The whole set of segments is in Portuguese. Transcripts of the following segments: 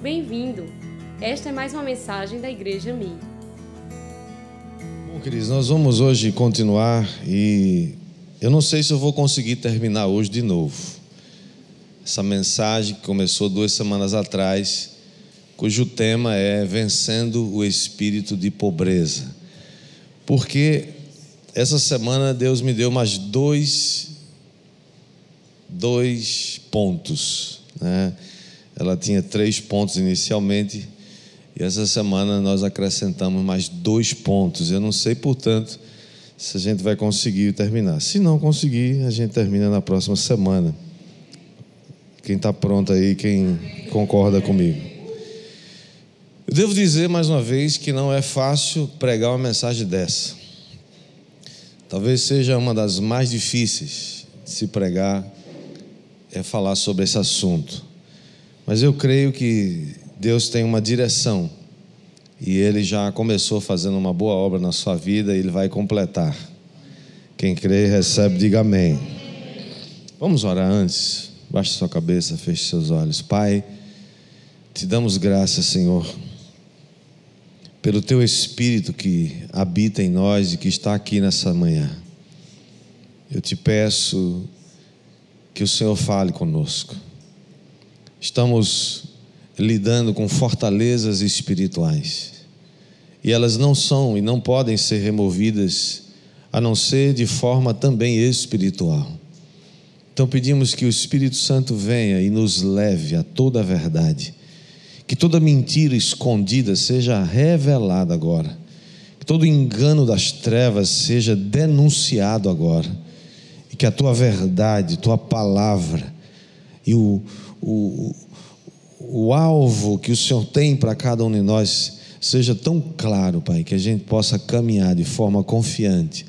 Bem-vindo! Esta é mais uma mensagem da Igreja Mi. Bom, queridos, nós vamos hoje continuar e eu não sei se eu vou conseguir terminar hoje de novo. Essa mensagem que começou duas semanas atrás, cujo tema é Vencendo o Espírito de Pobreza. Porque essa semana Deus me deu mais dois, dois pontos. Né? Ela tinha três pontos inicialmente, e essa semana nós acrescentamos mais dois pontos. Eu não sei, portanto, se a gente vai conseguir terminar. Se não conseguir, a gente termina na próxima semana. Quem está pronto aí, quem concorda comigo. Eu devo dizer mais uma vez que não é fácil pregar uma mensagem dessa. Talvez seja uma das mais difíceis de se pregar, é falar sobre esse assunto. Mas eu creio que Deus tem uma direção e Ele já começou fazendo uma boa obra na sua vida e Ele vai completar. Quem crê, recebe, diga amém. Vamos orar antes. Baixe sua cabeça, feche seus olhos. Pai, te damos graças, Senhor, pelo Teu Espírito que habita em nós e que está aqui nessa manhã. Eu te peço que o Senhor fale conosco. Estamos lidando com fortalezas espirituais. E elas não são e não podem ser removidas a não ser de forma também espiritual. Então pedimos que o Espírito Santo venha e nos leve a toda a verdade. Que toda mentira escondida seja revelada agora. Que todo engano das trevas seja denunciado agora. E que a tua verdade, tua palavra e o, o, o alvo que o Senhor tem para cada um de nós seja tão claro, Pai, que a gente possa caminhar de forma confiante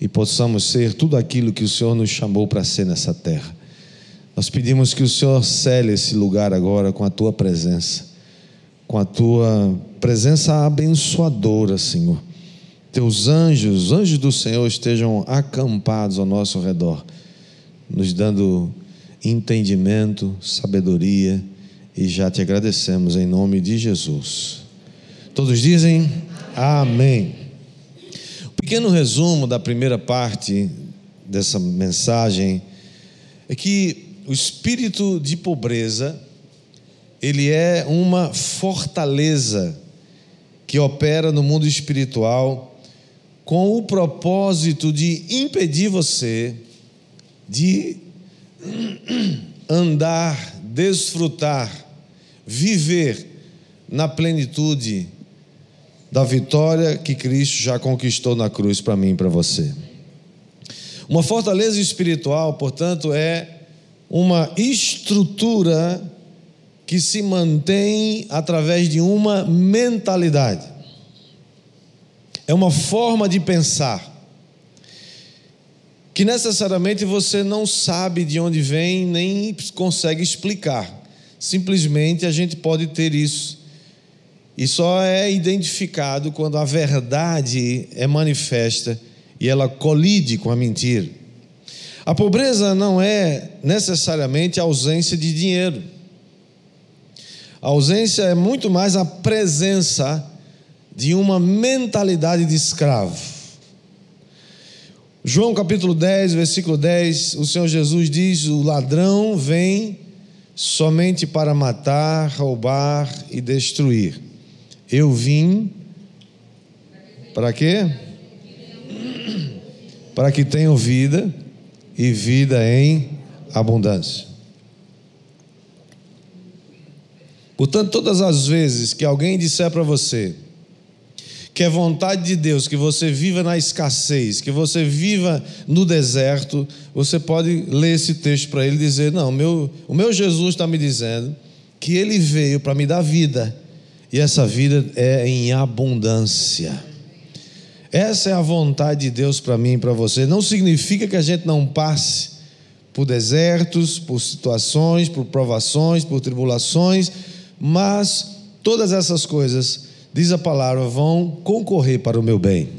e possamos ser tudo aquilo que o Senhor nos chamou para ser nessa terra. Nós pedimos que o Senhor cele esse lugar agora com a tua presença, com a tua presença abençoadora, Senhor. Teus anjos, os anjos do Senhor estejam acampados ao nosso redor, nos dando entendimento, sabedoria, e já te agradecemos em nome de Jesus. Todos dizem amém. O pequeno resumo da primeira parte dessa mensagem é que o espírito de pobreza ele é uma fortaleza que opera no mundo espiritual com o propósito de impedir você de andar, desfrutar, viver na plenitude da vitória que Cristo já conquistou na cruz para mim e para você. Uma fortaleza espiritual, portanto, é uma estrutura que se mantém através de uma mentalidade. É uma forma de pensar que necessariamente você não sabe de onde vem nem consegue explicar. Simplesmente a gente pode ter isso. E só é identificado quando a verdade é manifesta e ela colide com a mentira. A pobreza não é necessariamente a ausência de dinheiro. A ausência é muito mais a presença de uma mentalidade de escravo. João capítulo 10, versículo 10, o Senhor Jesus diz: O ladrão vem somente para matar, roubar e destruir. Eu vim para quê? Para que tenham vida e vida em abundância. Portanto, todas as vezes que alguém disser para você, que é vontade de Deus que você viva na escassez, que você viva no deserto, você pode ler esse texto para ele e dizer: Não, meu, o meu Jesus está me dizendo que ele veio para me dar vida, e essa vida é em abundância. Essa é a vontade de Deus para mim e para você. Não significa que a gente não passe por desertos, por situações, por provações, por tribulações, mas todas essas coisas diz a palavra, vão concorrer para o meu bem.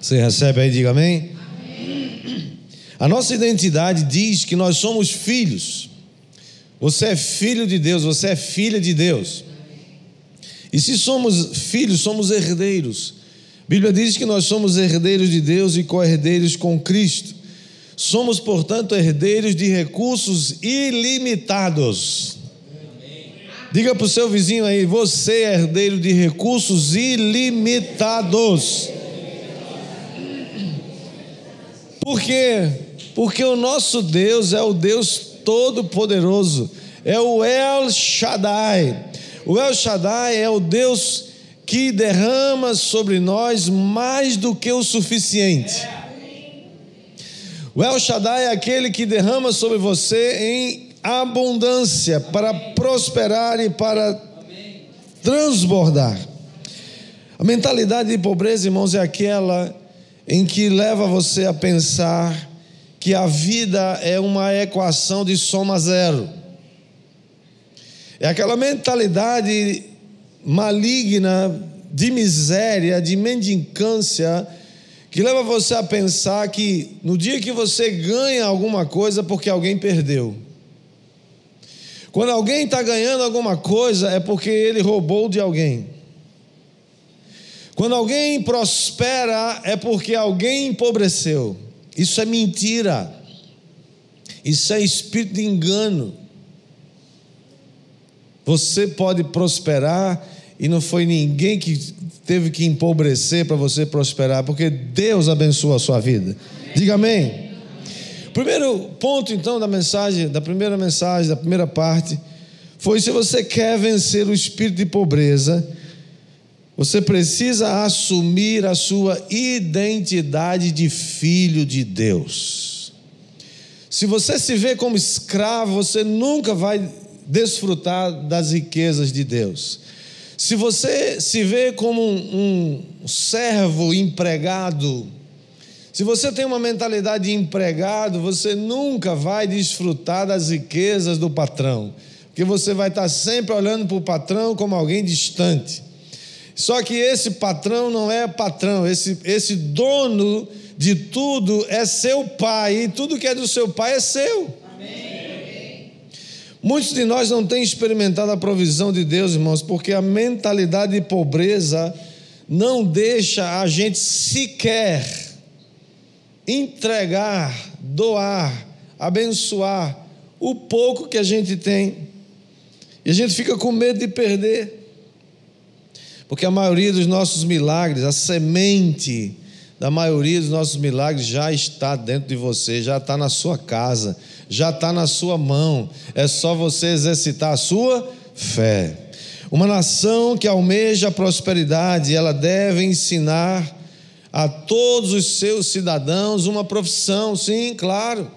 Você recebe aí, diga amém? amém? A nossa identidade diz que nós somos filhos. Você é filho de Deus, você é filha de Deus. E se somos filhos, somos herdeiros. A Bíblia diz que nós somos herdeiros de Deus e co-herdeiros com Cristo. Somos, portanto, herdeiros de recursos ilimitados. Diga para o seu vizinho aí: você é herdeiro de recursos ilimitados. Por quê? Porque o nosso Deus é o Deus Todo-Poderoso, é o El Shaddai. O El Shaddai é o Deus que derrama sobre nós mais do que o suficiente. O El Shaddai é aquele que derrama sobre você em abundância para prosperar e para transbordar. A mentalidade de pobreza, irmãos, é aquela em que leva você a pensar que a vida é uma equação de soma zero. É aquela mentalidade maligna de miséria, de mendicância, que leva você a pensar que no dia que você ganha alguma coisa, porque alguém perdeu. Quando alguém está ganhando alguma coisa, é porque ele roubou de alguém. Quando alguém prospera, é porque alguém empobreceu. Isso é mentira. Isso é espírito de engano. Você pode prosperar e não foi ninguém que teve que empobrecer para você prosperar, porque Deus abençoa a sua vida. Diga amém. Primeiro ponto então da mensagem, da primeira mensagem, da primeira parte, foi se você quer vencer o espírito de pobreza, você precisa assumir a sua identidade de filho de Deus. Se você se vê como escravo, você nunca vai desfrutar das riquezas de Deus. Se você se vê como um, um servo empregado, se você tem uma mentalidade de empregado, você nunca vai desfrutar das riquezas do patrão, porque você vai estar sempre olhando para o patrão como alguém distante. Só que esse patrão não é patrão, esse, esse dono de tudo é seu pai, e tudo que é do seu pai é seu. Amém. Muitos de nós não têm experimentado a provisão de Deus, irmãos, porque a mentalidade de pobreza não deixa a gente sequer entregar, doar, abençoar o pouco que a gente tem. E a gente fica com medo de perder. Porque a maioria dos nossos milagres, a semente da maioria dos nossos milagres já está dentro de você, já está na sua casa, já está na sua mão. É só você exercitar a sua fé. Uma nação que almeja a prosperidade, ela deve ensinar a todos os seus cidadãos uma profissão, sim, claro.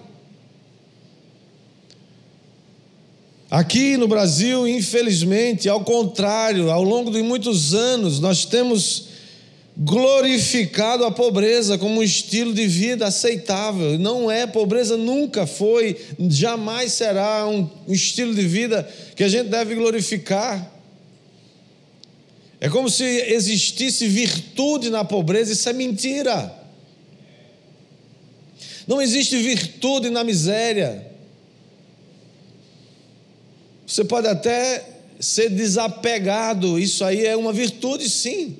Aqui no Brasil, infelizmente, ao contrário, ao longo de muitos anos, nós temos glorificado a pobreza como um estilo de vida aceitável. Não é, pobreza nunca foi, jamais será um, estilo de vida que a gente deve glorificar. É como se existisse virtude na pobreza, isso é mentira. Não existe virtude na miséria. Você pode até ser desapegado, isso aí é uma virtude, sim.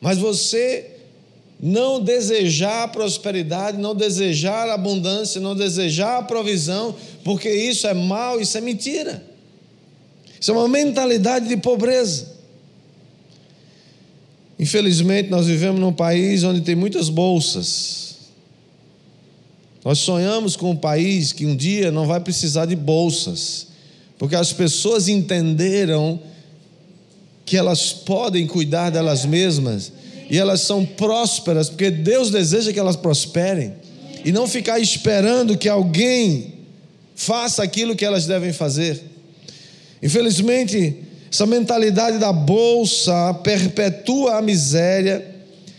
Mas você não desejar a prosperidade, não desejar a abundância, não desejar a provisão, porque isso é mal, isso é mentira. Isso é uma mentalidade de pobreza. Infelizmente, nós vivemos num país onde tem muitas bolsas. Nós sonhamos com um país que um dia não vai precisar de bolsas porque as pessoas entenderam que elas podem cuidar delas mesmas e elas são prósperas, porque Deus deseja que elas prosperem e não ficar esperando que alguém faça aquilo que elas devem fazer. Infelizmente, essa mentalidade da bolsa perpetua a miséria,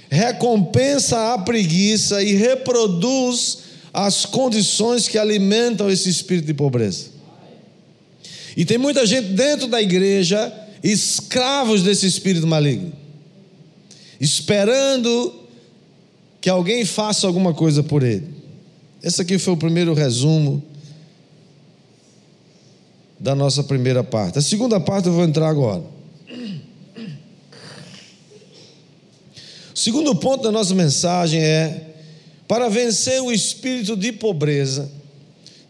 recompensa a preguiça e reproduz as condições que alimentam esse espírito de pobreza. E tem muita gente dentro da igreja, escravos desse espírito maligno, esperando que alguém faça alguma coisa por ele. Esse aqui foi o primeiro resumo da nossa primeira parte. A segunda parte eu vou entrar agora. O segundo ponto da nossa mensagem é: para vencer o espírito de pobreza,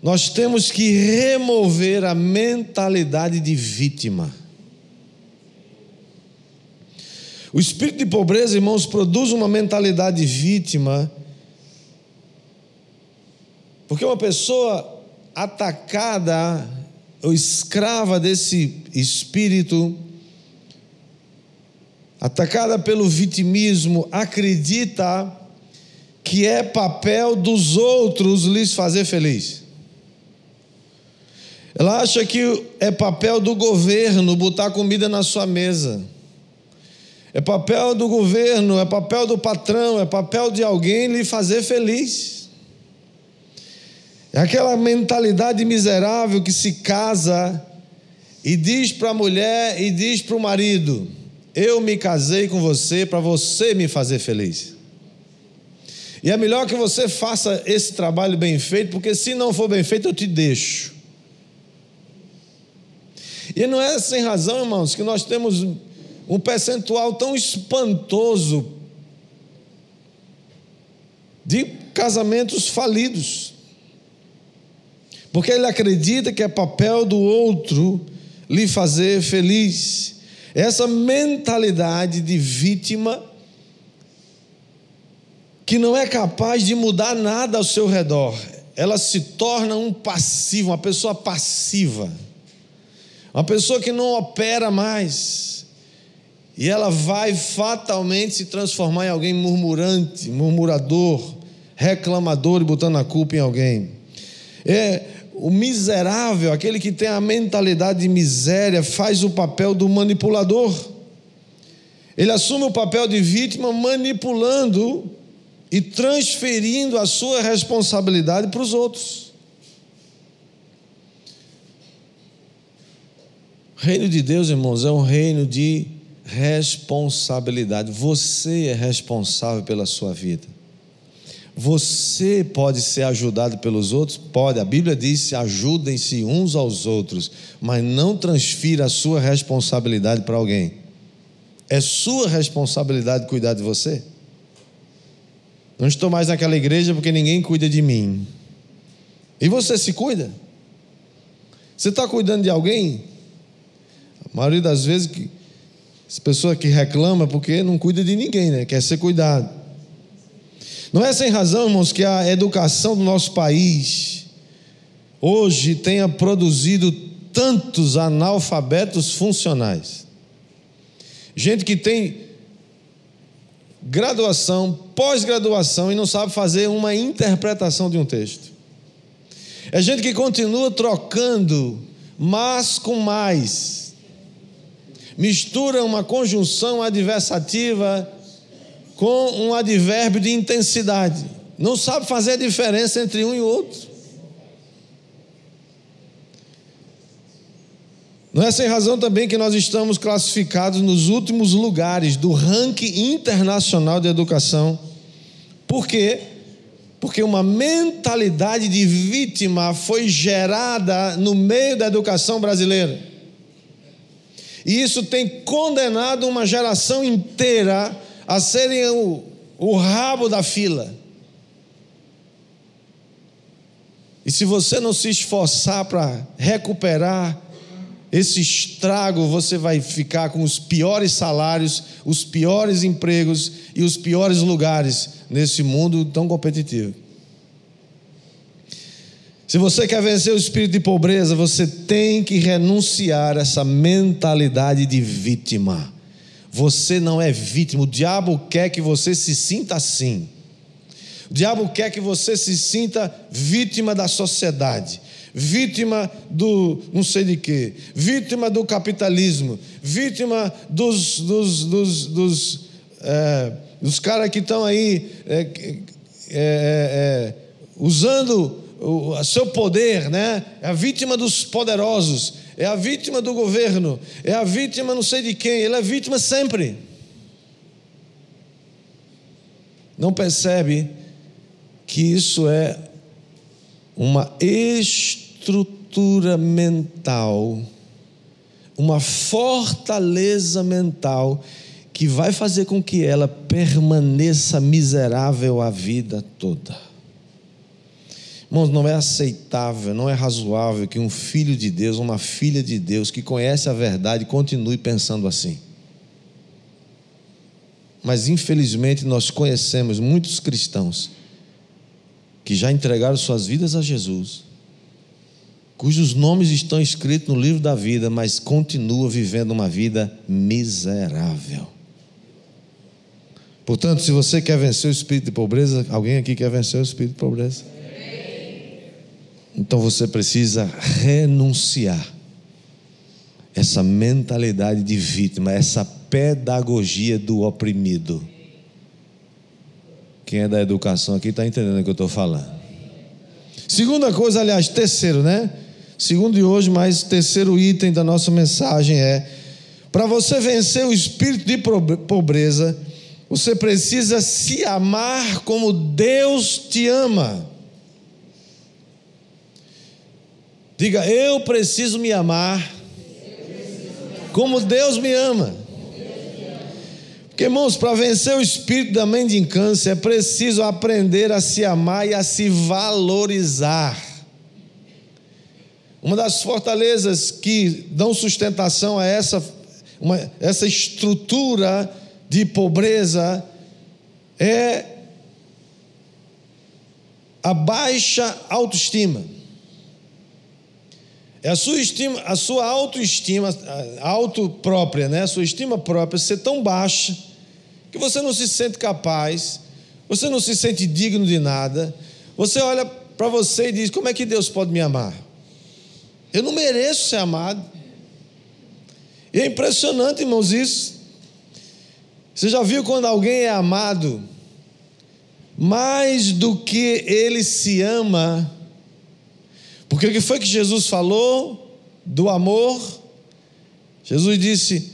nós temos que remover a mentalidade de vítima. O espírito de pobreza, irmãos, produz uma mentalidade de vítima, porque uma pessoa atacada ou escrava desse espírito, atacada pelo vitimismo, acredita que é papel dos outros lhes fazer feliz. Ela acha que é papel do governo botar comida na sua mesa. É papel do governo, é papel do patrão, é papel de alguém lhe fazer feliz. É aquela mentalidade miserável que se casa e diz para a mulher e diz para o marido: Eu me casei com você para você me fazer feliz. E é melhor que você faça esse trabalho bem feito, porque se não for bem feito, eu te deixo. E não é sem razão, irmãos, que nós temos um percentual tão espantoso de casamentos falidos. Porque ele acredita que é papel do outro lhe fazer feliz. Essa mentalidade de vítima que não é capaz de mudar nada ao seu redor. Ela se torna um passivo, uma pessoa passiva. Uma pessoa que não opera mais e ela vai fatalmente se transformar em alguém murmurante, murmurador, reclamador e botando a culpa em alguém. É o miserável, aquele que tem a mentalidade de miséria, faz o papel do manipulador. Ele assume o papel de vítima manipulando e transferindo a sua responsabilidade para os outros. O reino de Deus, irmãos, é um reino de responsabilidade. Você é responsável pela sua vida. Você pode ser ajudado pelos outros? Pode. A Bíblia diz: ajudem-se uns aos outros, mas não transfira a sua responsabilidade para alguém. É sua responsabilidade cuidar de você. Não estou mais naquela igreja porque ninguém cuida de mim. E você se cuida? Você está cuidando de alguém? A maioria das vezes que essa pessoa que reclama porque não cuida de ninguém, né? Quer ser cuidado. Não é sem razão, irmãos, que a educação do nosso país hoje tenha produzido tantos analfabetos funcionais. Gente que tem graduação, pós-graduação e não sabe fazer uma interpretação de um texto. É gente que continua trocando mas com mais mistura uma conjunção adversativa com um advérbio de intensidade. Não sabe fazer a diferença entre um e outro. Não é sem razão também que nós estamos classificados nos últimos lugares do ranking internacional de educação. Por quê? Porque uma mentalidade de vítima foi gerada no meio da educação brasileira. E isso tem condenado uma geração inteira a serem o, o rabo da fila. E se você não se esforçar para recuperar esse estrago, você vai ficar com os piores salários, os piores empregos e os piores lugares nesse mundo tão competitivo. Se você quer vencer o espírito de pobreza, você tem que renunciar a essa mentalidade de vítima. Você não é vítima, o diabo quer que você se sinta assim. O diabo quer que você se sinta vítima da sociedade, vítima do não sei de quê, vítima do capitalismo, vítima dos, dos, dos, dos, é, dos caras que estão aí é, é, é, usando o seu poder, né? É a vítima dos poderosos, é a vítima do governo, é a vítima não sei de quem, ele é vítima sempre. Não percebe que isso é uma estrutura mental, uma fortaleza mental que vai fazer com que ela permaneça miserável a vida toda. Irmãos, não é aceitável, não é razoável que um filho de Deus, uma filha de Deus que conhece a verdade continue pensando assim. Mas infelizmente nós conhecemos muitos cristãos que já entregaram suas vidas a Jesus, cujos nomes estão escritos no livro da vida, mas continua vivendo uma vida miserável. Portanto, se você quer vencer o espírito de pobreza, alguém aqui quer vencer o espírito de pobreza? Então você precisa renunciar essa mentalidade de vítima, essa pedagogia do oprimido. Quem é da educação aqui está entendendo o que eu estou falando. Segunda coisa, aliás, terceiro, né? Segundo de hoje, mas terceiro item da nossa mensagem é: para você vencer o espírito de pobreza, você precisa se amar como Deus te ama. Diga, eu preciso me amar como Deus me ama. Porque, irmãos, para vencer o espírito da mendicância é preciso aprender a se amar e a se valorizar. Uma das fortalezas que dão sustentação a essa, uma, essa estrutura de pobreza é a baixa autoestima. É a sua estima, a sua autoestima, auto própria, né? A sua estima própria ser tão baixa que você não se sente capaz, você não se sente digno de nada. Você olha para você e diz: "Como é que Deus pode me amar? Eu não mereço ser amado". E é impressionante, irmãos, isso. Você já viu quando alguém é amado mais do que ele se ama? Porque o que foi que Jesus falou do amor? Jesus disse,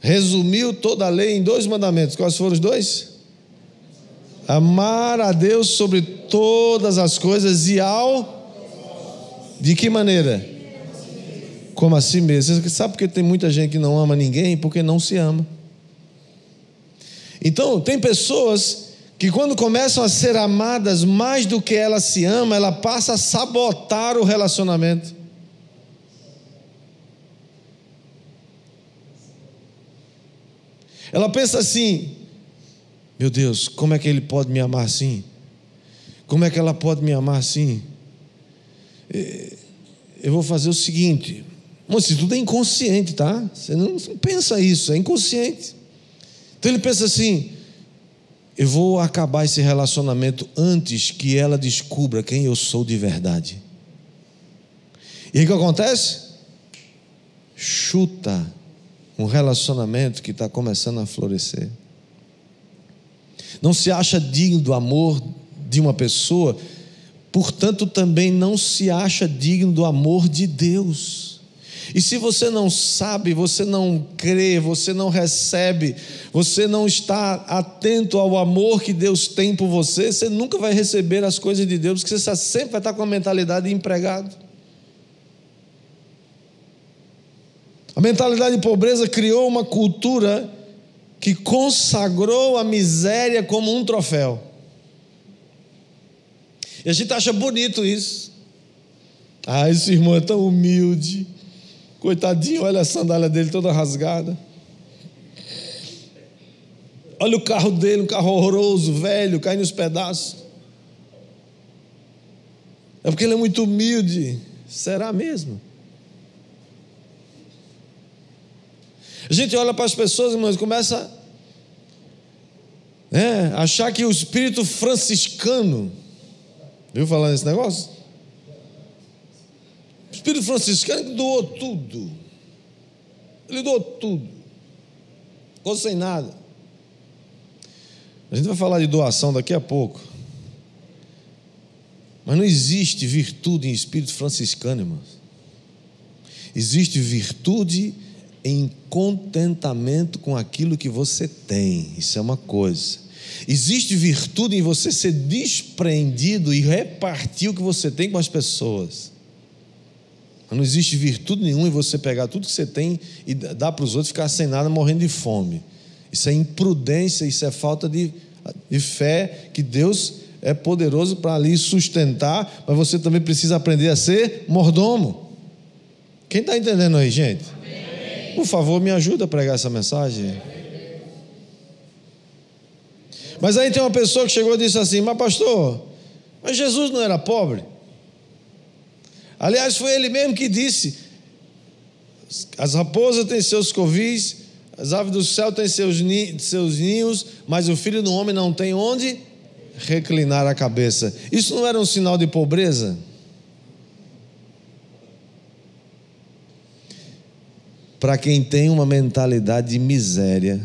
resumiu toda a lei em dois mandamentos. Quais foram os dois? Amar a Deus sobre todas as coisas e ao. De que maneira? como a si mesmo. Você sabe por que tem muita gente que não ama ninguém? Porque não se ama. Então, tem pessoas que quando começam a ser amadas mais do que ela se ama, ela passa a sabotar o relacionamento. Ela pensa assim: meu Deus, como é que ele pode me amar assim? Como é que ela pode me amar assim? Eu vou fazer o seguinte: isso tudo é inconsciente, tá? Você não pensa isso, é inconsciente. Então ele pensa assim: eu vou acabar esse relacionamento antes que ela descubra quem eu sou de verdade. E o que acontece? Chuta um relacionamento que está começando a florescer. Não se acha digno do amor de uma pessoa, portanto também não se acha digno do amor de Deus. E se você não sabe, você não crê, você não recebe, você não está atento ao amor que Deus tem por você, você nunca vai receber as coisas de Deus, porque você sempre vai estar com a mentalidade de empregado. A mentalidade de pobreza criou uma cultura que consagrou a miséria como um troféu. E a gente acha bonito isso. Ah, esse irmão é tão humilde. Coitadinho, olha a sandália dele toda rasgada. Olha o carro dele, um carro horroroso, velho, cai nos pedaços. É porque ele é muito humilde. Será mesmo? A gente olha para as pessoas, irmãos, começa é, a achar que o espírito franciscano, viu falar nesse negócio? Espírito franciscano doou tudo. Ele doou tudo. Ficou sem nada. A gente vai falar de doação daqui a pouco. Mas não existe virtude em espírito franciscano, irmãos. Existe virtude em contentamento com aquilo que você tem. Isso é uma coisa. Existe virtude em você ser desprendido e repartir o que você tem com as pessoas. Não existe virtude nenhuma em você pegar tudo que você tem e dar para os outros ficar sem nada, morrendo de fome. Isso é imprudência, isso é falta de, de fé que Deus é poderoso para ali sustentar, mas você também precisa aprender a ser mordomo. Quem está entendendo aí, gente? Por favor, me ajuda a pregar essa mensagem. Mas aí tem uma pessoa que chegou e disse assim: Mas, pastor, mas Jesus não era pobre? Aliás, foi ele mesmo que disse: As raposas têm seus covis, as aves do céu têm seus, ninhos, mas o filho do homem não tem onde reclinar a cabeça. Isso não era um sinal de pobreza? Para quem tem uma mentalidade de miséria,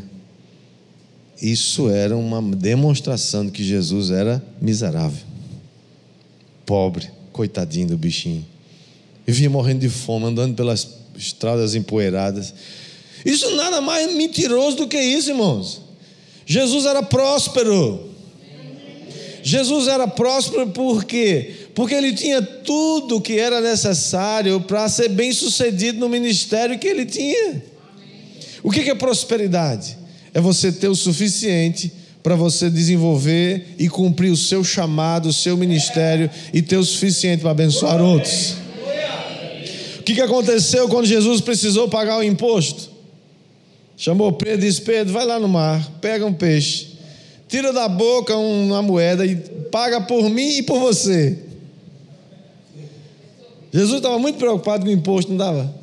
isso era uma demonstração de que Jesus era miserável, pobre, coitadinho do bichinho. E vinha morrendo de fome, andando pelas estradas empoeiradas. Isso nada mais mentiroso do que isso, irmãos. Jesus era próspero. Jesus era próspero por quê? Porque ele tinha tudo que era necessário para ser bem sucedido no ministério que ele tinha. O que é prosperidade? É você ter o suficiente para você desenvolver e cumprir o seu chamado, o seu ministério e ter o suficiente para abençoar outros. O que aconteceu quando Jesus precisou pagar o imposto? Chamou Pedro e disse: Pedro, vai lá no mar, pega um peixe, tira da boca uma moeda e paga por mim e por você. Jesus estava muito preocupado com o imposto, não estava?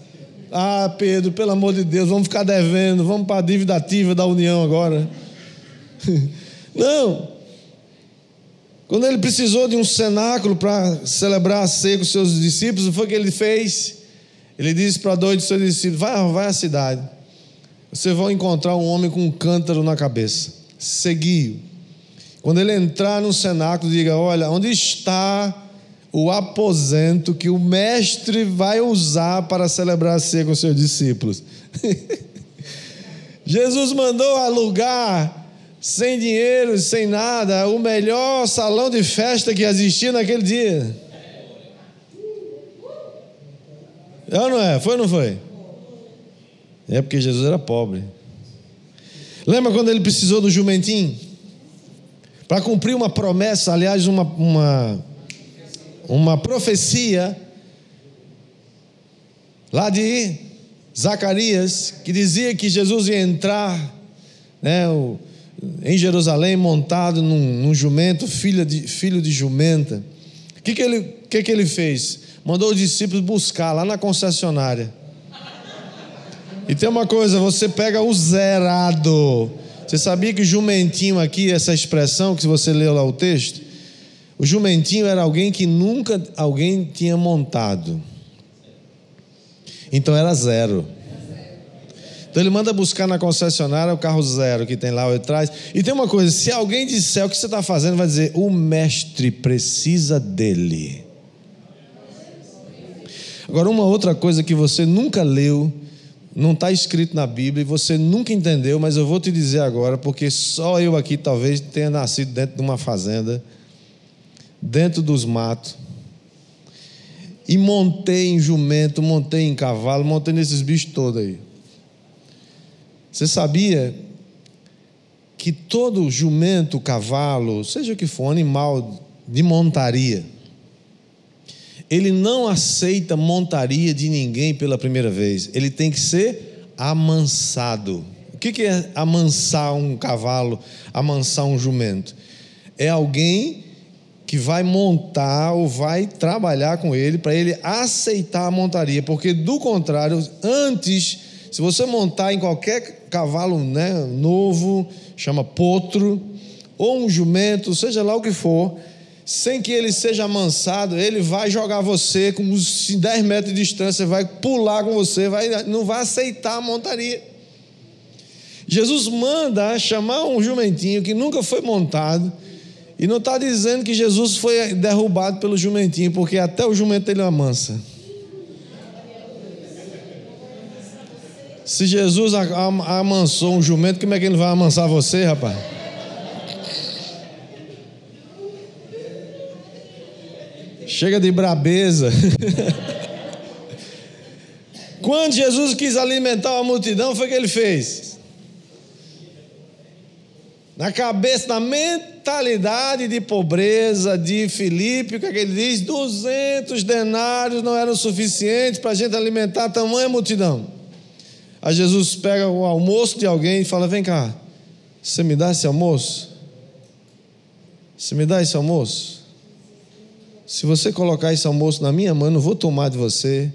Ah, Pedro, pelo amor de Deus, vamos ficar devendo, vamos para a dívida ativa da União agora. Não. Quando ele precisou de um cenáculo para celebrar a com seus discípulos, o que que ele fez? Ele disse para dois de seus discípulos: vai, vai à cidade. Vocês vão encontrar um homem com um cântaro na cabeça. Segui-o. Quando ele entrar no cenáculo, diga: Olha, onde está o aposento que o mestre vai usar para celebrar a ceia com seus discípulos. Jesus mandou alugar sem dinheiro, sem nada, o melhor salão de festa que existia naquele dia. É ou não é? Foi ou não foi? É porque Jesus era pobre. Lembra quando ele precisou do jumentinho? Para cumprir uma promessa, aliás, uma, uma uma profecia lá de Zacarias, que dizia que Jesus ia entrar né, em Jerusalém montado num, num jumento, filho de, filho de jumenta. O que, que, ele, que, que ele fez? Mandou os discípulos buscar lá na concessionária. E tem uma coisa, você pega o zerado. Você sabia que jumentinho aqui, essa expressão que você leu lá o texto, o jumentinho era alguém que nunca alguém tinha montado. Então era zero. Então ele manda buscar na concessionária o carro zero que tem lá atrás. E tem uma coisa: se alguém disser o que você está fazendo, vai dizer: o mestre precisa dele. Agora, uma outra coisa que você nunca leu, não está escrito na Bíblia e você nunca entendeu, mas eu vou te dizer agora, porque só eu aqui talvez tenha nascido dentro de uma fazenda dentro dos matos. E montei em jumento, montei em cavalo, montei nesses bichos todos aí. Você sabia que todo jumento, cavalo, seja que for, animal de montaria, ele não aceita montaria de ninguém pela primeira vez. Ele tem que ser amansado. O que é amansar um cavalo, amansar um jumento? É alguém que vai montar ou vai trabalhar com ele para ele aceitar a montaria, porque do contrário, antes, se você montar em qualquer cavalo né, novo, chama potro, ou um jumento, seja lá o que for, sem que ele seja amansado, ele vai jogar você com uns 10 metros de distância, vai pular com você, vai, não vai aceitar a montaria. Jesus manda chamar um jumentinho que nunca foi montado, e não está dizendo que Jesus foi derrubado pelo jumentinho, porque até o jumento ele amansa. Se Jesus amansou um jumento, como é que ele vai amansar você, rapaz? Chega de brabeza. Quando Jesus quis alimentar a multidão, foi o que ele fez? Na cabeça, na mentalidade de pobreza de Filipe, o que, é que ele diz? 200 denários não eram suficientes para a gente alimentar tamanha multidão. Aí Jesus pega o almoço de alguém e fala: Vem cá, você me dá esse almoço? Você me dá esse almoço? Se você colocar esse almoço na minha mão, eu não vou tomar de você,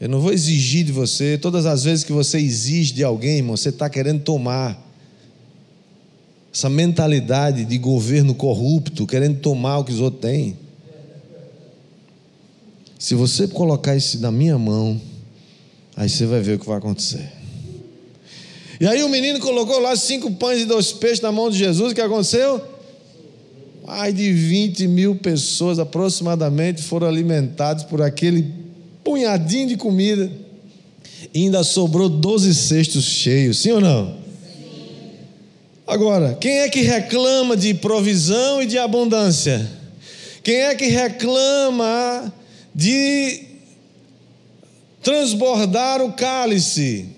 eu não vou exigir de você. Todas as vezes que você exige de alguém, irmão, você está querendo tomar. Essa mentalidade de governo corrupto, querendo tomar o que os outros têm. Se você colocar isso na minha mão, aí você vai ver o que vai acontecer. E aí o menino colocou lá cinco pães e dois peixes na mão de Jesus, o que aconteceu? Mais de 20 mil pessoas aproximadamente foram alimentadas por aquele punhadinho de comida. E ainda sobrou 12 cestos cheios, sim ou não? Sim. Agora, quem é que reclama de provisão e de abundância? Quem é que reclama de transbordar o cálice?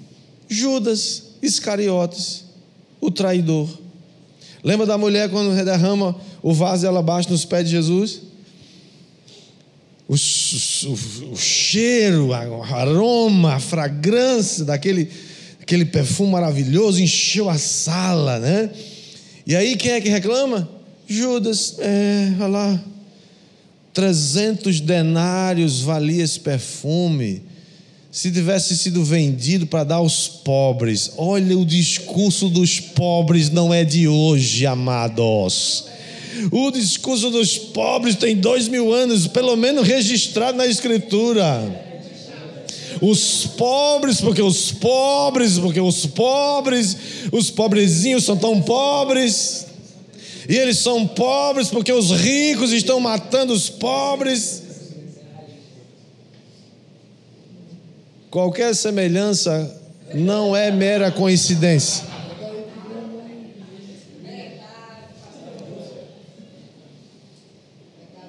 Judas Iscariotes, o traidor. Lembra da mulher quando derrama o vaso de alabastro nos pés de Jesus? O, o, o cheiro, o aroma, a fragrância daquele aquele perfume maravilhoso encheu a sala, né? E aí quem é que reclama? Judas, é, olha lá, 300 denários valia esse perfume se tivesse sido vendido para dar aos pobres. Olha, o discurso dos pobres não é de hoje, amados. O discurso dos pobres tem dois mil anos, pelo menos registrado na Escritura. Os pobres, porque os pobres, porque os pobres, os pobrezinhos são tão pobres. E eles são pobres porque os ricos estão matando os pobres. Qualquer semelhança não é mera coincidência.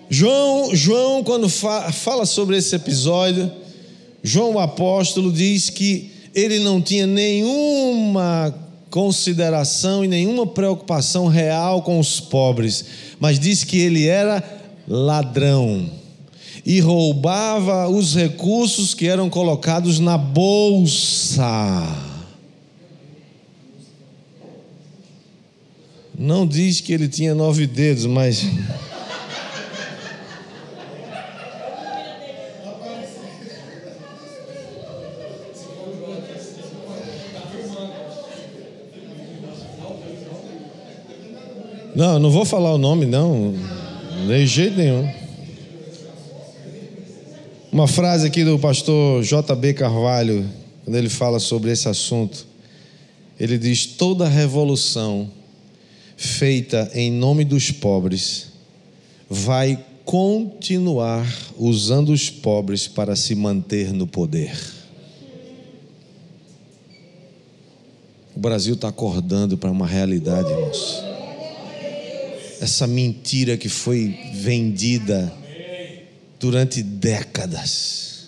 João, João quando fa fala sobre esse episódio, João o apóstolo diz que ele não tinha nenhuma consideração e nenhuma preocupação real com os pobres, mas diz que ele era ladrão e roubava os recursos que eram colocados na bolsa. Não diz que ele tinha nove dedos, mas. Não, não vou falar o nome, não, de jeito nenhum. Uma frase aqui do pastor J.B. Carvalho, quando ele fala sobre esse assunto, ele diz: toda revolução feita em nome dos pobres vai continuar usando os pobres para se manter no poder. O Brasil está acordando para uma realidade, irmãos. Essa mentira que foi vendida durante décadas.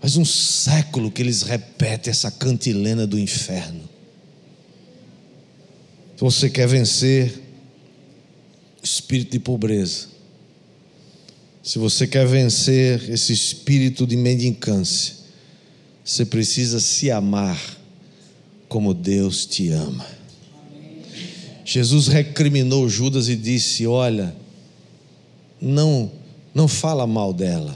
Faz um século que eles repetem essa cantilena do inferno. Se você quer vencer o espírito de pobreza, se você quer vencer esse espírito de mendicância, você precisa se amar como Deus te ama. Jesus recriminou Judas e disse: Olha, não não fala mal dela.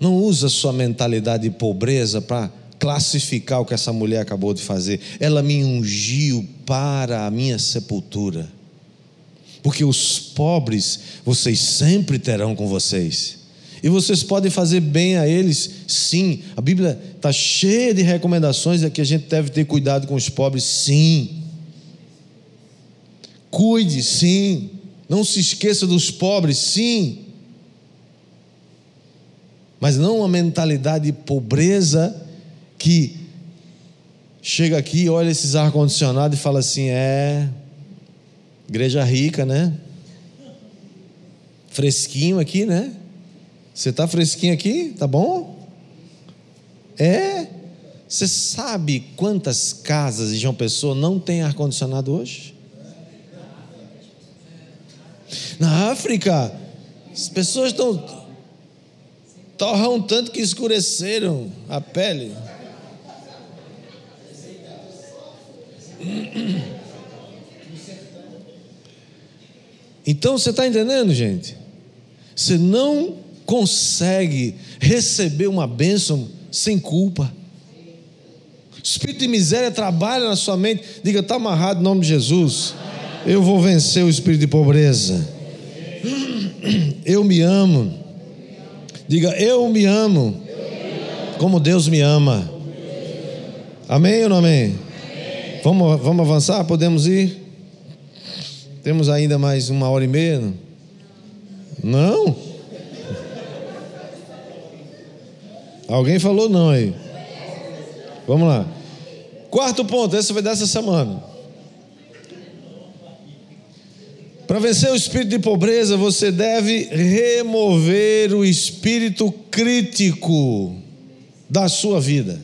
Não usa sua mentalidade de pobreza para classificar o que essa mulher acabou de fazer. Ela me ungiu para a minha sepultura. Porque os pobres vocês sempre terão com vocês. E vocês podem fazer bem a eles, sim. A Bíblia está cheia de recomendações é que a gente deve ter cuidado com os pobres, sim. Cuide, sim. Não se esqueça dos pobres, sim. Mas não uma mentalidade de pobreza que chega aqui, olha esses ar-condicionados e fala assim: é, igreja rica, né? Fresquinho aqui, né? Você está fresquinho aqui? Tá bom? É. Você sabe quantas casas de João Pessoa não tem ar-condicionado hoje? Na África, as pessoas estão. torram tanto que escureceram a pele. Então você está entendendo, gente? Você não consegue receber uma bênção sem culpa. O espírito de miséria trabalha na sua mente. Diga, está amarrado em nome de Jesus. Eu vou vencer o espírito de pobreza. Eu me amo. Diga, eu me amo. Como Deus me ama. Amém ou não amém? Vamos, vamos avançar? Podemos ir? Temos ainda mais uma hora e meia? Não? Alguém falou não aí. Vamos lá. Quarto ponto, esse vai dessa semana. Para vencer o espírito de pobreza, você deve remover o espírito crítico da sua vida.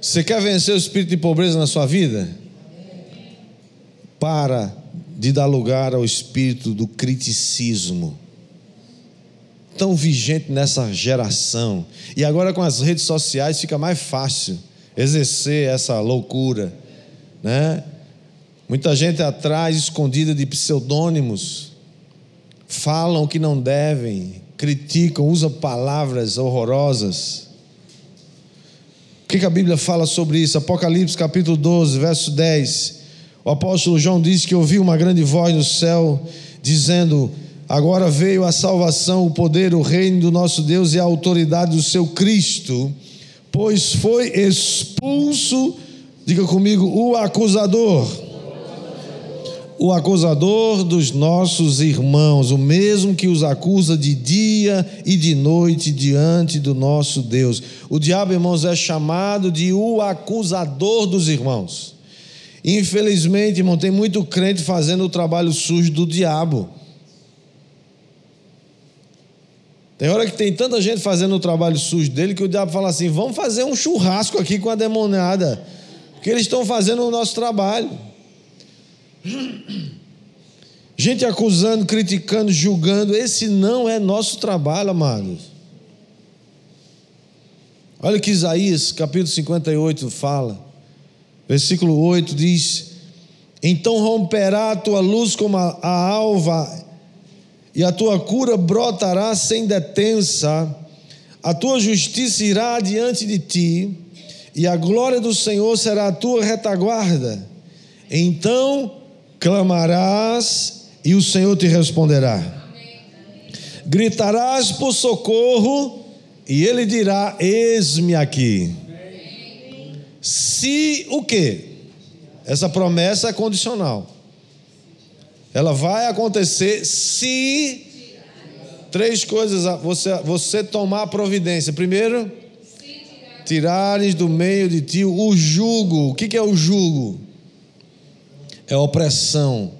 Você quer vencer o espírito de pobreza na sua vida? Para de dar lugar ao espírito do criticismo. Tão vigente nessa geração. E agora com as redes sociais fica mais fácil exercer essa loucura, né? Muita gente atrás, escondida de pseudônimos, falam o que não devem, criticam, usam palavras horrorosas que, que a Bíblia fala sobre isso? Apocalipse capítulo 12, verso 10. O apóstolo João diz que ouviu uma grande voz no céu, dizendo: Agora veio a salvação, o poder, o reino do nosso Deus e a autoridade do seu Cristo, pois foi expulso, diga comigo, o acusador o acusador dos nossos irmãos, o mesmo que os acusa de dia e de noite diante do nosso Deus. O diabo, irmãos, é chamado de o acusador dos irmãos. Infelizmente, irmão, tem muito crente fazendo o trabalho sujo do diabo. Tem hora que tem tanta gente fazendo o trabalho sujo dele que o diabo fala assim: vamos fazer um churrasco aqui com a demoniada, porque eles estão fazendo o nosso trabalho. Gente acusando, criticando, julgando, esse não é nosso trabalho, amados. Olha que Isaías, capítulo 58, fala. Versículo 8 diz: Então romperá a tua luz como a, a alva, e a tua cura brotará sem detença, a tua justiça irá diante de ti, e a glória do Senhor será a tua retaguarda. Então clamarás e o Senhor te responderá. Gritarás por socorro e ele dirá: Eis-me aqui. Se o quê? Essa promessa é condicional. Ela vai acontecer se três coisas você, você tomar providência. Primeiro, tirares do meio de ti o jugo. O que é o jugo? é opressão,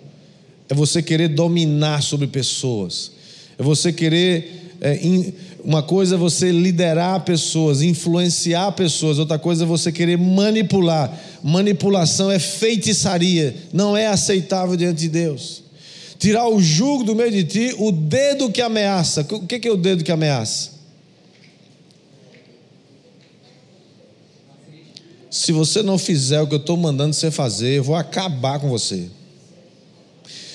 é você querer dominar sobre pessoas, é você querer. É, uma coisa é você liderar pessoas, influenciar pessoas, outra coisa é você querer manipular. Manipulação é feitiçaria, não é aceitável diante de Deus. Tirar o jugo do meio de ti, o dedo que ameaça. O que é o dedo que ameaça? se você não fizer o que eu estou mandando você fazer, eu vou acabar com você.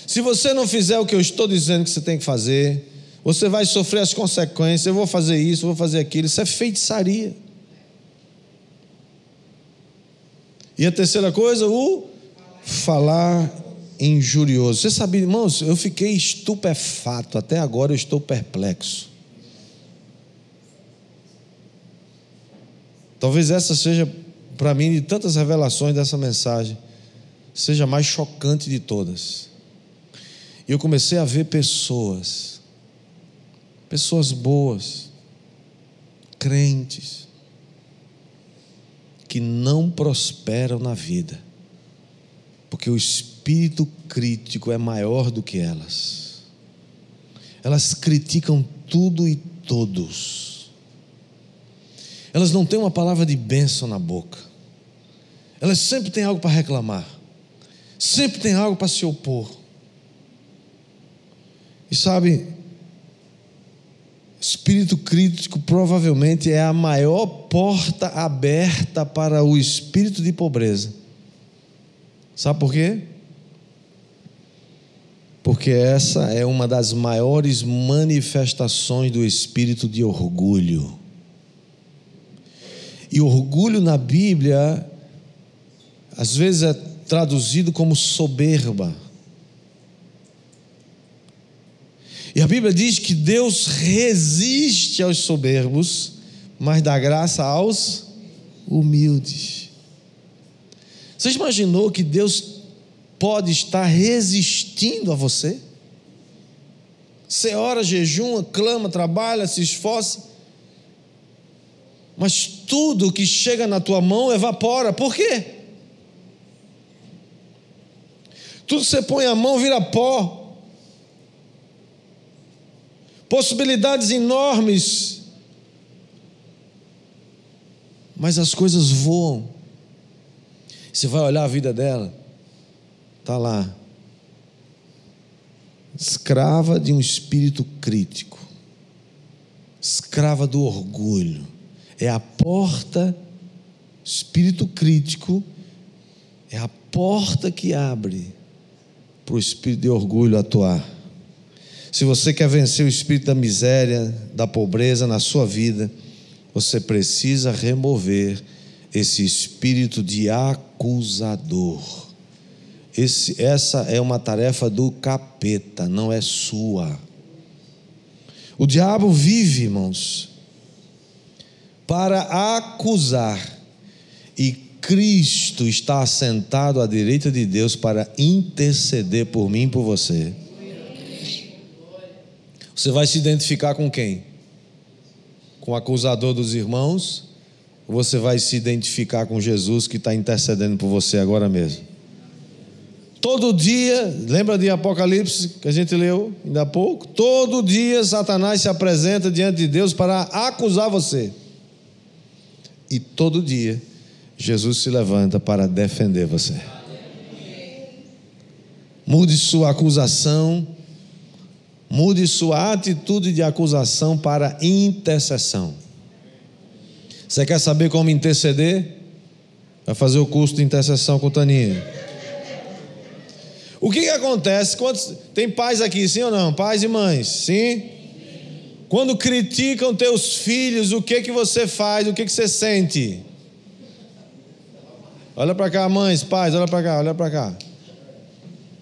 Se você não fizer o que eu estou dizendo que você tem que fazer, você vai sofrer as consequências. Eu vou fazer isso, eu vou fazer aquilo. Isso é feitiçaria. E a terceira coisa, o falar injurioso. Você sabe, irmãos, eu fiquei estupefato. Até agora eu estou perplexo. Talvez essa seja para mim, de tantas revelações dessa mensagem, seja a mais chocante de todas. E eu comecei a ver pessoas, pessoas boas, crentes, que não prosperam na vida, porque o Espírito espírito crítico é maior do que elas. Elas criticam tudo e todos. Elas não têm uma palavra de bênção na boca. Elas sempre têm algo para reclamar. Sempre tem algo para se opor. E sabe, espírito crítico provavelmente é a maior porta aberta para o espírito de pobreza. Sabe por quê? Porque essa é uma das maiores manifestações do espírito de orgulho. E orgulho na Bíblia, às vezes é traduzido como soberba. E a Bíblia diz que Deus resiste aos soberbos, mas dá graça aos humildes. Você imaginou que Deus pode estar resistindo a você? Você ora, jejuma, clama, trabalha, se esforça, mas tudo que chega na tua mão evapora. Por quê? Tudo que você põe a mão vira pó. Possibilidades enormes. Mas as coisas voam. Você vai olhar a vida dela, está lá. Escrava de um espírito crítico, escrava do orgulho. É a porta, espírito crítico, é a porta que abre para o espírito de orgulho atuar. Se você quer vencer o espírito da miséria, da pobreza na sua vida, você precisa remover esse espírito de acusador. Esse, essa é uma tarefa do capeta, não é sua. O diabo vive, irmãos, para acusar e Cristo está assentado à direita de Deus para interceder por mim e por você. Você vai se identificar com quem? Com o acusador dos irmãos? Ou você vai se identificar com Jesus que está intercedendo por você agora mesmo? Todo dia, lembra de Apocalipse que a gente leu ainda há pouco? Todo dia Satanás se apresenta diante de Deus para acusar você. E todo dia Jesus se levanta para defender você. Mude sua acusação, mude sua atitude de acusação para intercessão. Você quer saber como interceder? Vai fazer o curso de intercessão com Taninha. O que, que acontece quando tem pais aqui, sim ou não? Pais e mães, sim? Quando criticam teus filhos, o que que você faz? O que que você sente? Olha para cá, mães, pais, olha para cá, olha para cá.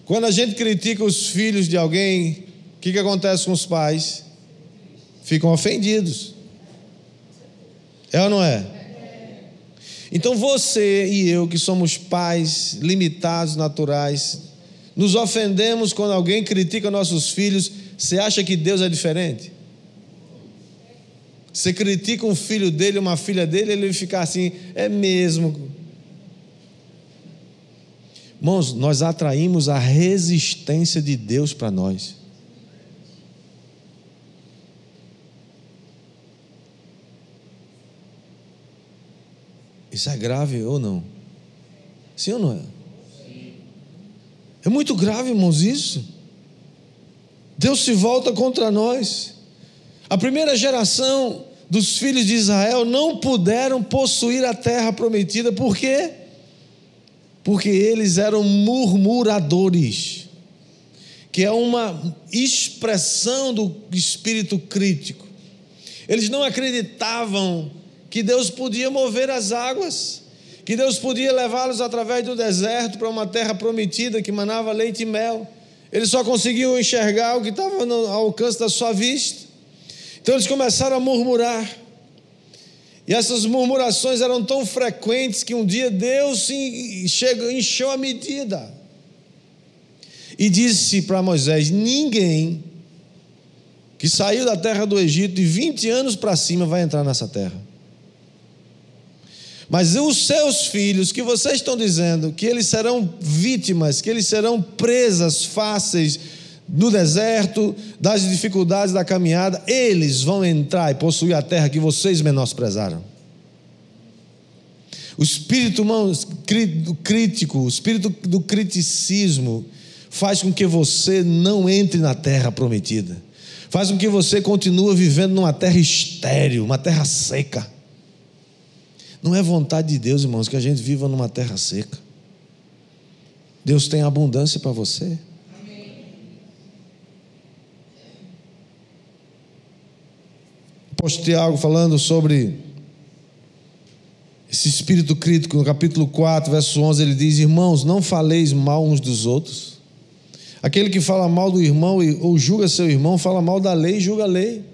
Quando a gente critica os filhos de alguém, o que, que acontece com os pais? Ficam ofendidos. É ou não é? Então você e eu, que somos pais limitados, naturais, nos ofendemos quando alguém critica nossos filhos. Você acha que Deus é diferente? Você critica um filho dele, uma filha dele, ele fica assim, é mesmo. Irmãos, nós atraímos a resistência de Deus para nós. Isso é grave ou não? Sim ou não é? É muito grave, irmãos, isso. Deus se volta contra nós. A primeira geração dos filhos de Israel não puderam possuir a terra prometida, por quê? porque eles eram murmuradores, que é uma expressão do espírito crítico. Eles não acreditavam que Deus podia mover as águas, que Deus podia levá-los através do deserto para uma terra prometida que manava leite e mel. Eles só conseguiam enxergar o que estava ao alcance da sua vista. Então eles começaram a murmurar. E essas murmurações eram tão frequentes que um dia Deus encheu a medida. E disse para Moisés: Ninguém que saiu da terra do Egito de 20 anos para cima vai entrar nessa terra. Mas os seus filhos, que vocês estão dizendo que eles serão vítimas, que eles serão presas fáceis no deserto, das dificuldades da caminhada, eles vão entrar e possuir a terra que vocês menosprezaram. O espírito crítico, o espírito do criticismo, faz com que você não entre na terra prometida, faz com que você continue vivendo numa terra estéril, uma terra seca. Não é vontade de Deus, irmãos, que a gente viva numa terra seca. Deus tem abundância para você. Postei algo falando sobre esse espírito crítico, no capítulo 4, verso 11, ele diz: Irmãos, não faleis mal uns dos outros. Aquele que fala mal do irmão ou julga seu irmão, fala mal da lei e julga a lei.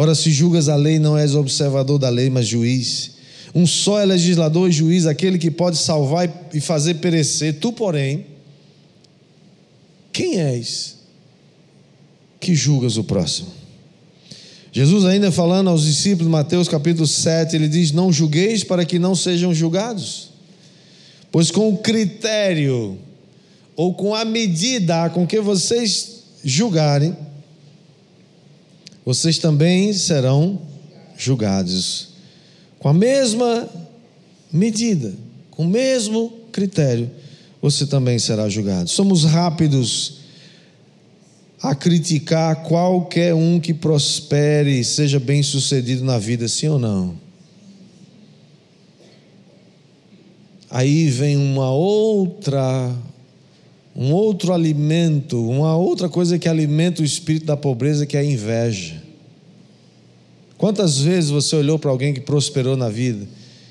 Ora, se julgas a lei, não és observador da lei, mas juiz. Um só é legislador e juiz, aquele que pode salvar e fazer perecer. Tu, porém, quem és que julgas o próximo? Jesus, ainda falando aos discípulos, Mateus capítulo 7, ele diz: Não julgueis para que não sejam julgados, pois com o critério ou com a medida com que vocês julgarem, vocês também serão julgados. Com a mesma medida, com o mesmo critério, você também será julgado. Somos rápidos a criticar qualquer um que prospere seja bem sucedido na vida, sim ou não? Aí vem uma outra, um outro alimento, uma outra coisa que alimenta o espírito da pobreza, que é a inveja. Quantas vezes você olhou para alguém que prosperou na vida?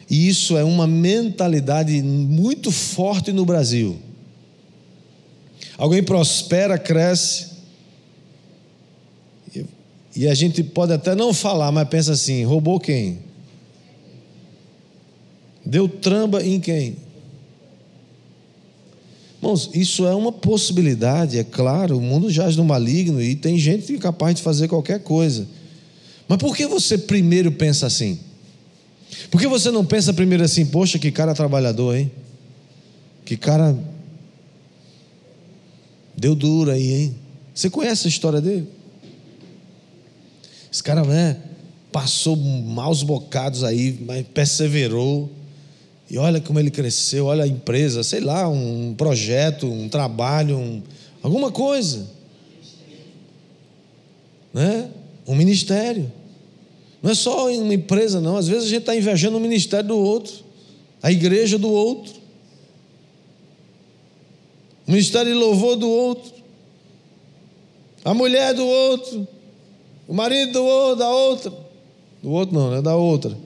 E isso é uma mentalidade muito forte no Brasil. Alguém prospera, cresce, e a gente pode até não falar, mas pensa assim: roubou quem? Deu tramba em quem? Irmãos, isso é uma possibilidade, é claro. O mundo jaz no maligno e tem gente capaz de fazer qualquer coisa. Mas por que você primeiro pensa assim? Por que você não pensa primeiro assim, poxa, que cara trabalhador, hein? Que cara deu duro aí, hein? Você conhece a história dele? Esse cara, né, passou maus bocados aí, mas perseverou. E olha como ele cresceu, olha a empresa, sei lá, um projeto, um trabalho, um, alguma coisa. Né? Um ministério. Não é só uma empresa, não. Às vezes a gente está invejando o ministério do outro, a igreja do outro, o ministério de louvor do outro, a mulher do outro, o marido do outro, da outra. Do outro não, né? Da outra.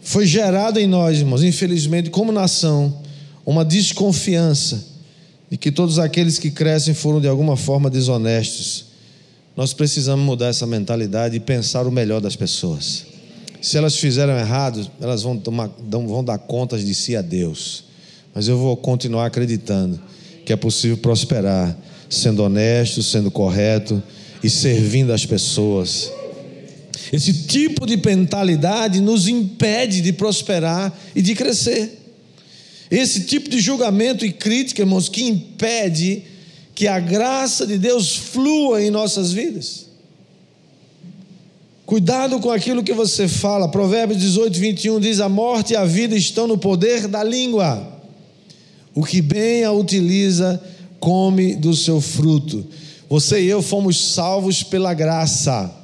Foi gerado em nós, irmãos, infelizmente, como nação, uma desconfiança de que todos aqueles que crescem foram de alguma forma desonestos. Nós precisamos mudar essa mentalidade e pensar o melhor das pessoas. Se elas fizeram errado, elas vão, tomar, vão dar contas de si a Deus. Mas eu vou continuar acreditando que é possível prosperar, sendo honesto, sendo correto e servindo as pessoas. Esse tipo de mentalidade nos impede de prosperar e de crescer. Esse tipo de julgamento e crítica, irmãos, que impede que a graça de Deus flua em nossas vidas. Cuidado com aquilo que você fala. Provérbios 18, 21 diz: A morte e a vida estão no poder da língua. O que bem a utiliza, come do seu fruto. Você e eu fomos salvos pela graça.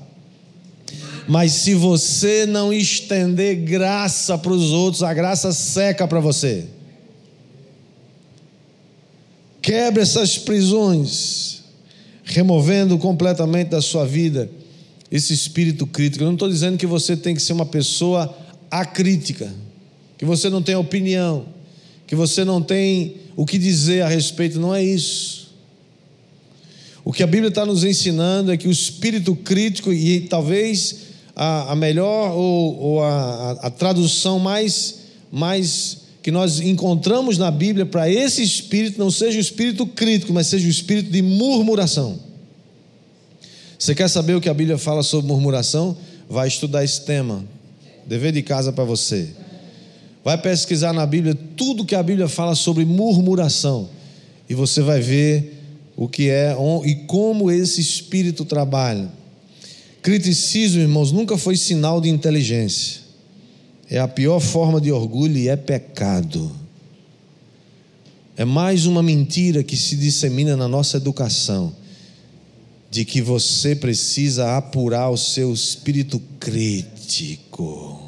Mas se você não estender graça para os outros, a graça seca para você. Quebre essas prisões, removendo completamente da sua vida esse espírito crítico. Eu não estou dizendo que você tem que ser uma pessoa acrítica, que você não tem opinião que você não tem o que dizer a respeito, não é isso. O que a Bíblia está nos ensinando é que o espírito crítico, e talvez a, a melhor ou, ou a, a, tradução mais, mais que nós encontramos na Bíblia para esse espírito não seja o espírito crítico, mas seja o espírito de murmuração. Você quer saber o que a Bíblia fala sobre murmuração? Vai estudar esse tema. Dever de casa para você. Vai pesquisar na Bíblia tudo que a Bíblia fala sobre murmuração. E você vai ver o que é e como esse espírito trabalha. Criticismo, irmãos, nunca foi sinal de inteligência. É a pior forma de orgulho e é pecado. É mais uma mentira que se dissemina na nossa educação de que você precisa apurar o seu espírito crítico.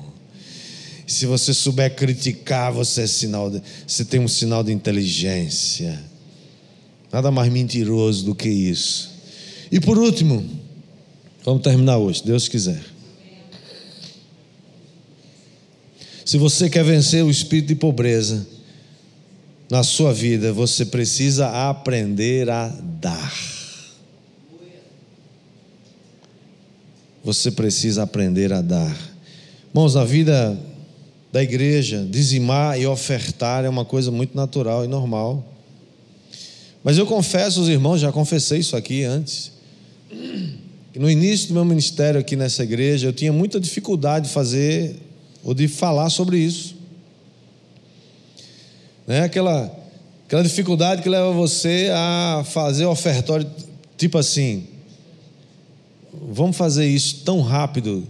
Se você souber criticar, você é sinal de, você tem um sinal de inteligência. Nada mais mentiroso do que isso. E por último, vamos terminar hoje, Deus quiser. Se você quer vencer o espírito de pobreza na sua vida, você precisa aprender a dar. Você precisa aprender a dar. Irmãos, na vida da igreja, dizimar e ofertar é uma coisa muito natural e normal. Mas eu confesso aos irmãos, já confessei isso aqui antes, que no início do meu ministério aqui nessa igreja, eu tinha muita dificuldade de fazer ou de falar sobre isso. Né? Aquela, aquela dificuldade que leva você a fazer ofertório, tipo assim, vamos fazer isso tão rápido,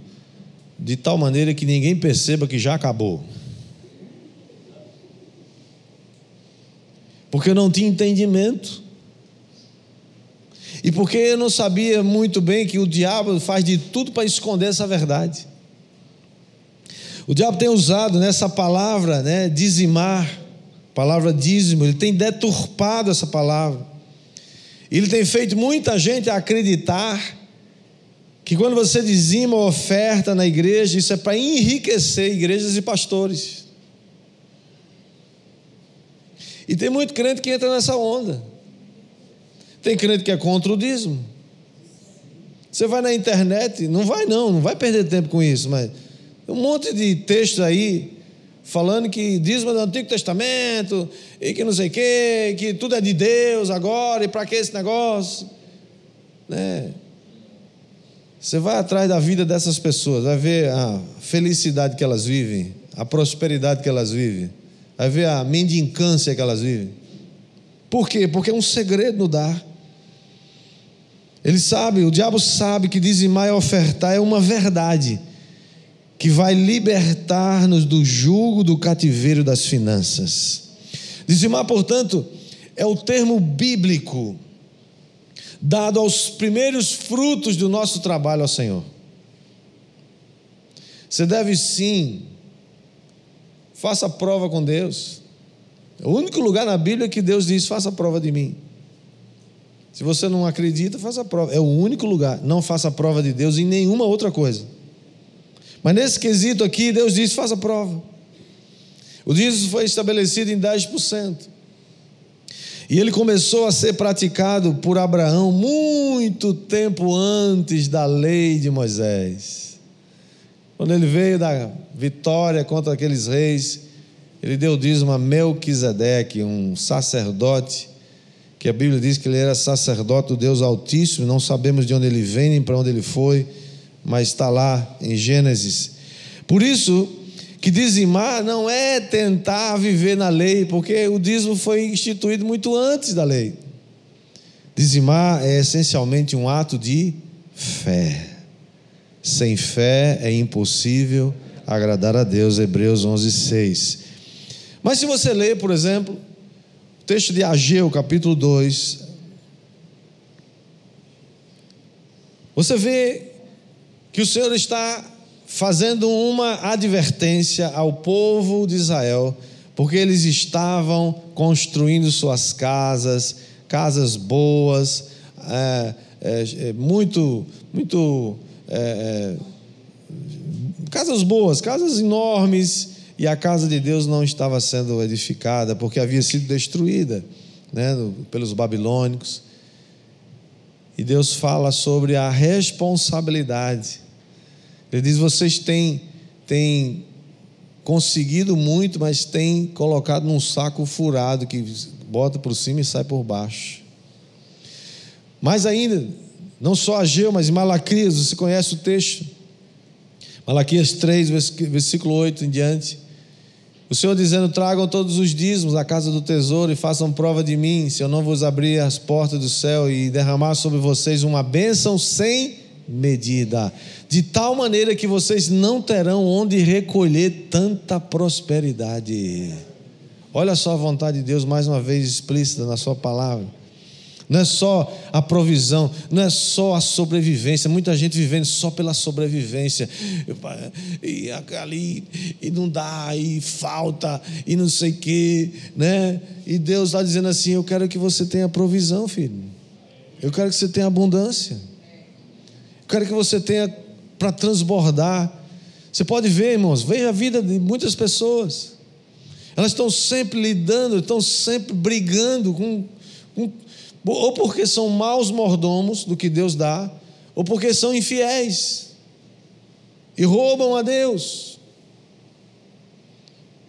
de tal maneira que ninguém perceba que já acabou. Porque eu não tinha entendimento. E porque eu não sabia muito bem que o diabo faz de tudo para esconder essa verdade. O diabo tem usado nessa palavra, né, dizimar, palavra dízimo, ele tem deturpado essa palavra. Ele tem feito muita gente acreditar que quando você dizima ou oferta na igreja, isso é para enriquecer igrejas e pastores. E tem muito crente que entra nessa onda. Tem crente que é contra o dízimo. Você vai na internet, não vai não, não vai perder tempo com isso, mas um monte de textos aí falando que dízimo é do Antigo Testamento e que não sei o quê, que tudo é de Deus agora e para que esse negócio, né? Você vai atrás da vida dessas pessoas, vai ver a felicidade que elas vivem, a prosperidade que elas vivem vai ver a mendicância que elas vivem. Por quê? Porque é um segredo no dar. Ele sabe, o diabo sabe que dizimar e ofertar é uma verdade que vai libertar-nos do jugo do cativeiro das finanças. Dizimar, portanto, é o termo bíblico dado aos primeiros frutos do nosso trabalho ao Senhor. Você deve sim Faça prova com Deus. É o único lugar na Bíblia que Deus diz: faça prova de mim. Se você não acredita, faça prova. É o único lugar. Não faça prova de Deus em nenhuma outra coisa. Mas nesse quesito aqui, Deus diz: faça prova. O dízimo foi estabelecido em 10%. E ele começou a ser praticado por Abraão muito tempo antes da lei de Moisés. Quando ele veio da vitória contra aqueles reis, ele deu dízimo a Melquisedeque, um sacerdote, que a Bíblia diz que ele era sacerdote do Deus Altíssimo, não sabemos de onde ele vem nem para onde ele foi, mas está lá em Gênesis. Por isso que dizimar não é tentar viver na lei, porque o dízimo foi instituído muito antes da lei. Dizimar é essencialmente um ato de fé. Sem fé é impossível agradar a Deus, Hebreus 11, 6. Mas se você ler, por exemplo, o texto de Ageu, capítulo 2, você vê que o Senhor está fazendo uma advertência ao povo de Israel, porque eles estavam construindo suas casas, casas boas, é, é, é muito, muito é, é, casas boas, casas enormes, e a casa de Deus não estava sendo edificada porque havia sido destruída né, pelos babilônicos. E Deus fala sobre a responsabilidade. Ele diz: vocês têm, têm conseguido muito, mas têm colocado num saco furado que bota por cima e sai por baixo. Mas ainda, Não só Ageu, mas Malaquias, você conhece o texto? Malaquias 3, versículo 8 em diante. O Senhor dizendo: Tragam todos os dízimos à casa do tesouro e façam prova de mim, se eu não vos abrir as portas do céu e derramar sobre vocês uma bênção sem medida, de tal maneira que vocês não terão onde recolher tanta prosperidade. Olha só a vontade de Deus mais uma vez explícita na Sua palavra não é só a provisão, não é só a sobrevivência. Muita gente vivendo só pela sobrevivência. E ali, e não dá, e falta, e não sei o quê, né? E Deus está dizendo assim: Eu quero que você tenha provisão, filho. Eu quero que você tenha abundância. Eu quero que você tenha para transbordar. Você pode ver, irmãos, veja a vida de muitas pessoas. Elas estão sempre lidando, estão sempre brigando com, com ou porque são maus mordomos do que Deus dá, ou porque são infiéis e roubam a Deus.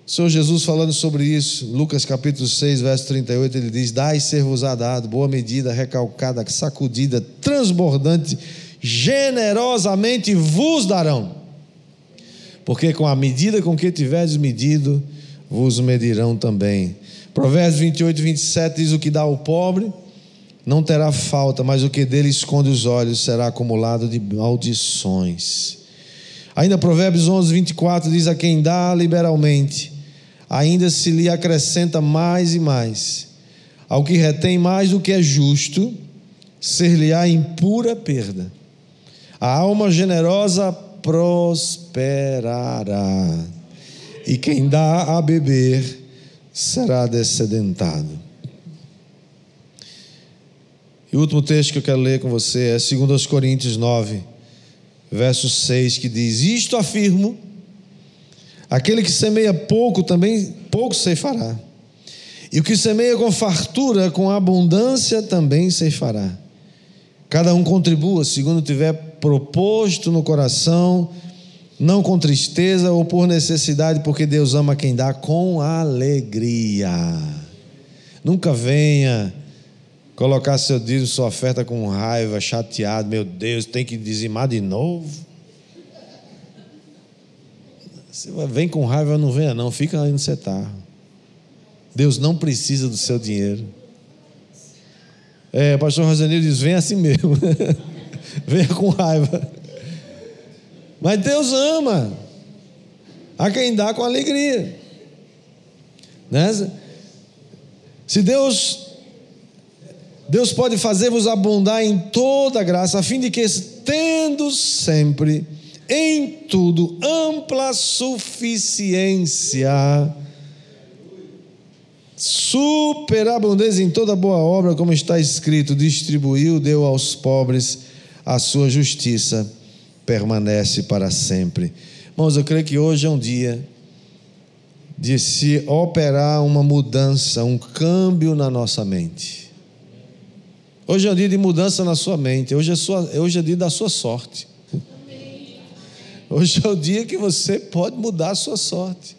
O Senhor Jesus falando sobre isso, Lucas capítulo 6, verso 38, ele diz: Dai ser-vos-á dado, boa medida, recalcada, sacudida, transbordante, generosamente vos darão. Porque com a medida com que tiverdes medido, vos medirão também. Provérbios 28, 27 diz: O que dá ao pobre, não terá falta, mas o que dele esconde os olhos será acumulado de maldições. Ainda Provérbios 11, 24 diz: A quem dá liberalmente, ainda se lhe acrescenta mais e mais. Ao que retém mais do que é justo, ser-lhe-á em pura perda. A alma generosa prosperará, e quem dá a beber será descedentado. E o último texto que eu quero ler com você é 2 Coríntios 9, verso 6, que diz: Isto afirmo, aquele que semeia pouco também pouco ceifará, e o que semeia com fartura, com abundância também ceifará. Cada um contribua segundo tiver proposto no coração, não com tristeza ou por necessidade, porque Deus ama quem dá com alegria. Nunca venha Colocar seu dízimo, sua oferta com raiva, chateado, meu Deus, tem que dizimar de novo. Você vem com raiva, não venha não, fica onde você está. Deus não precisa do seu dinheiro. É, o pastor Rosanildo diz: vem assim mesmo, venha com raiva. Mas Deus ama a quem dá com alegria. Né? Se Deus Deus pode fazer-vos abundar em toda graça, a fim de que, tendo sempre em tudo ampla suficiência, superabundância em toda boa obra, como está escrito: distribuiu, deu aos pobres, a sua justiça permanece para sempre. Irmãos, eu creio que hoje é um dia de se operar uma mudança, um câmbio na nossa mente. Hoje é um dia de mudança na sua mente. Hoje é, sua, hoje é dia da sua sorte. Hoje é o dia que você pode mudar a sua sorte.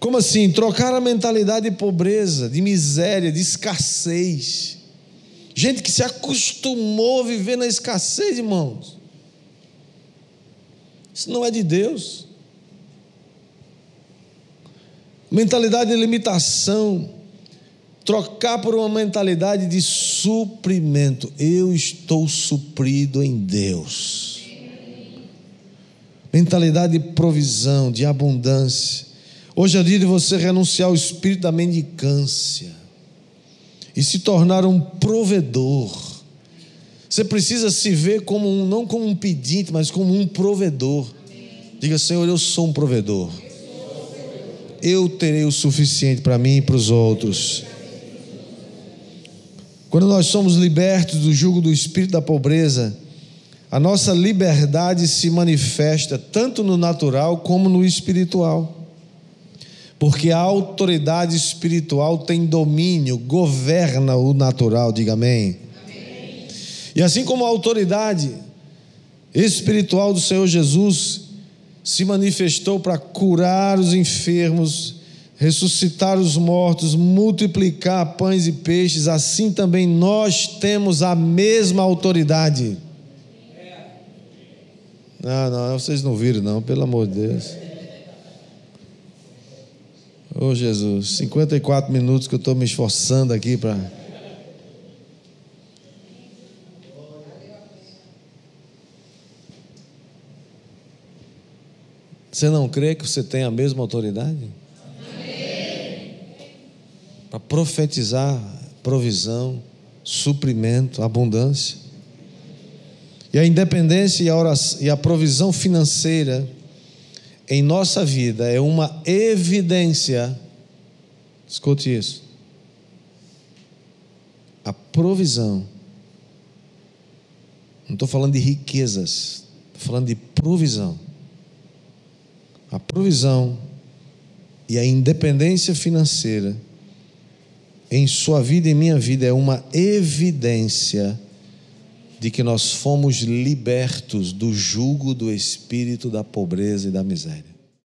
Como assim? Trocar a mentalidade de pobreza, de miséria, de escassez. Gente que se acostumou a viver na escassez, irmãos. Isso não é de Deus. Mentalidade de limitação trocar por uma mentalidade de suprimento. Eu estou suprido em Deus. Mentalidade de provisão, de abundância. Hoje é dia de você renunciar ao espírito da mendicância e se tornar um provedor. Você precisa se ver como um, não como um pedinte, mas como um provedor. Diga, Senhor, eu sou um provedor. Eu terei o suficiente para mim e para os outros. Quando nós somos libertos do jugo do espírito da pobreza, a nossa liberdade se manifesta tanto no natural como no espiritual. Porque a autoridade espiritual tem domínio, governa o natural, diga amém. amém. E assim como a autoridade espiritual do Senhor Jesus se manifestou para curar os enfermos, ressuscitar os mortos, multiplicar pães e peixes, assim também nós temos a mesma autoridade. Não, não, vocês não viram, não, pelo amor de Deus. Ô oh, Jesus, 54 minutos que eu estou me esforçando aqui para. Você não crê que você tem a mesma autoridade? Para profetizar provisão, suprimento, abundância. E a independência e a, oração, e a provisão financeira em nossa vida é uma evidência. Escute isso. A provisão. Não estou falando de riquezas, estou falando de provisão. A provisão e a independência financeira em sua vida e minha vida é uma evidência de que nós fomos libertos do jugo do espírito da pobreza e da miséria.